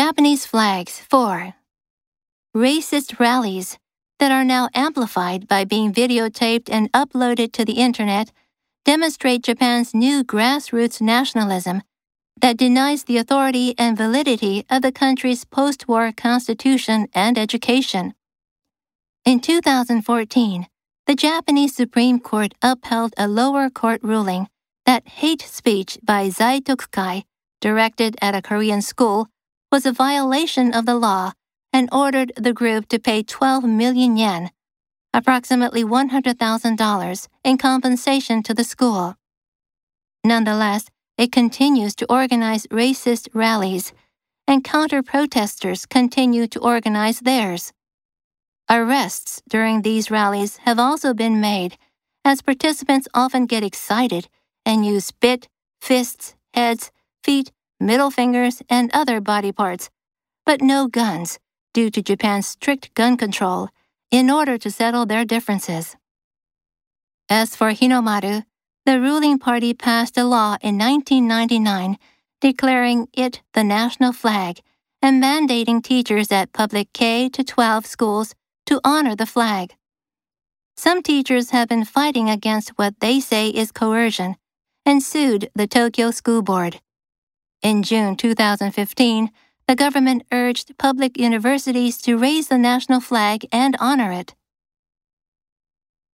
Japanese flags 4. Racist rallies that are now amplified by being videotaped and uploaded to the internet demonstrate Japan's new grassroots nationalism that denies the authority and validity of the country's post war constitution and education. In 2014, the Japanese Supreme Court upheld a lower court ruling that hate speech by Zaitokukai directed at a Korean school was a violation of the law and ordered the group to pay 12 million yen, approximately $100,000, in compensation to the school. Nonetheless, it continues to organize racist rallies, and counter protesters continue to organize theirs. Arrests during these rallies have also been made, as participants often get excited and use spit, fists, heads, feet, middle fingers, and other body parts, but no guns due to Japan's strict gun control in order to settle their differences. As for Hinomaru, the ruling party passed a law in 1999 declaring it the national flag and mandating teachers at public K to 12 schools to honor the flag. Some teachers have been fighting against what they say is coercion and sued the Tokyo School Board. In June 2015, the government urged public universities to raise the national flag and honor it.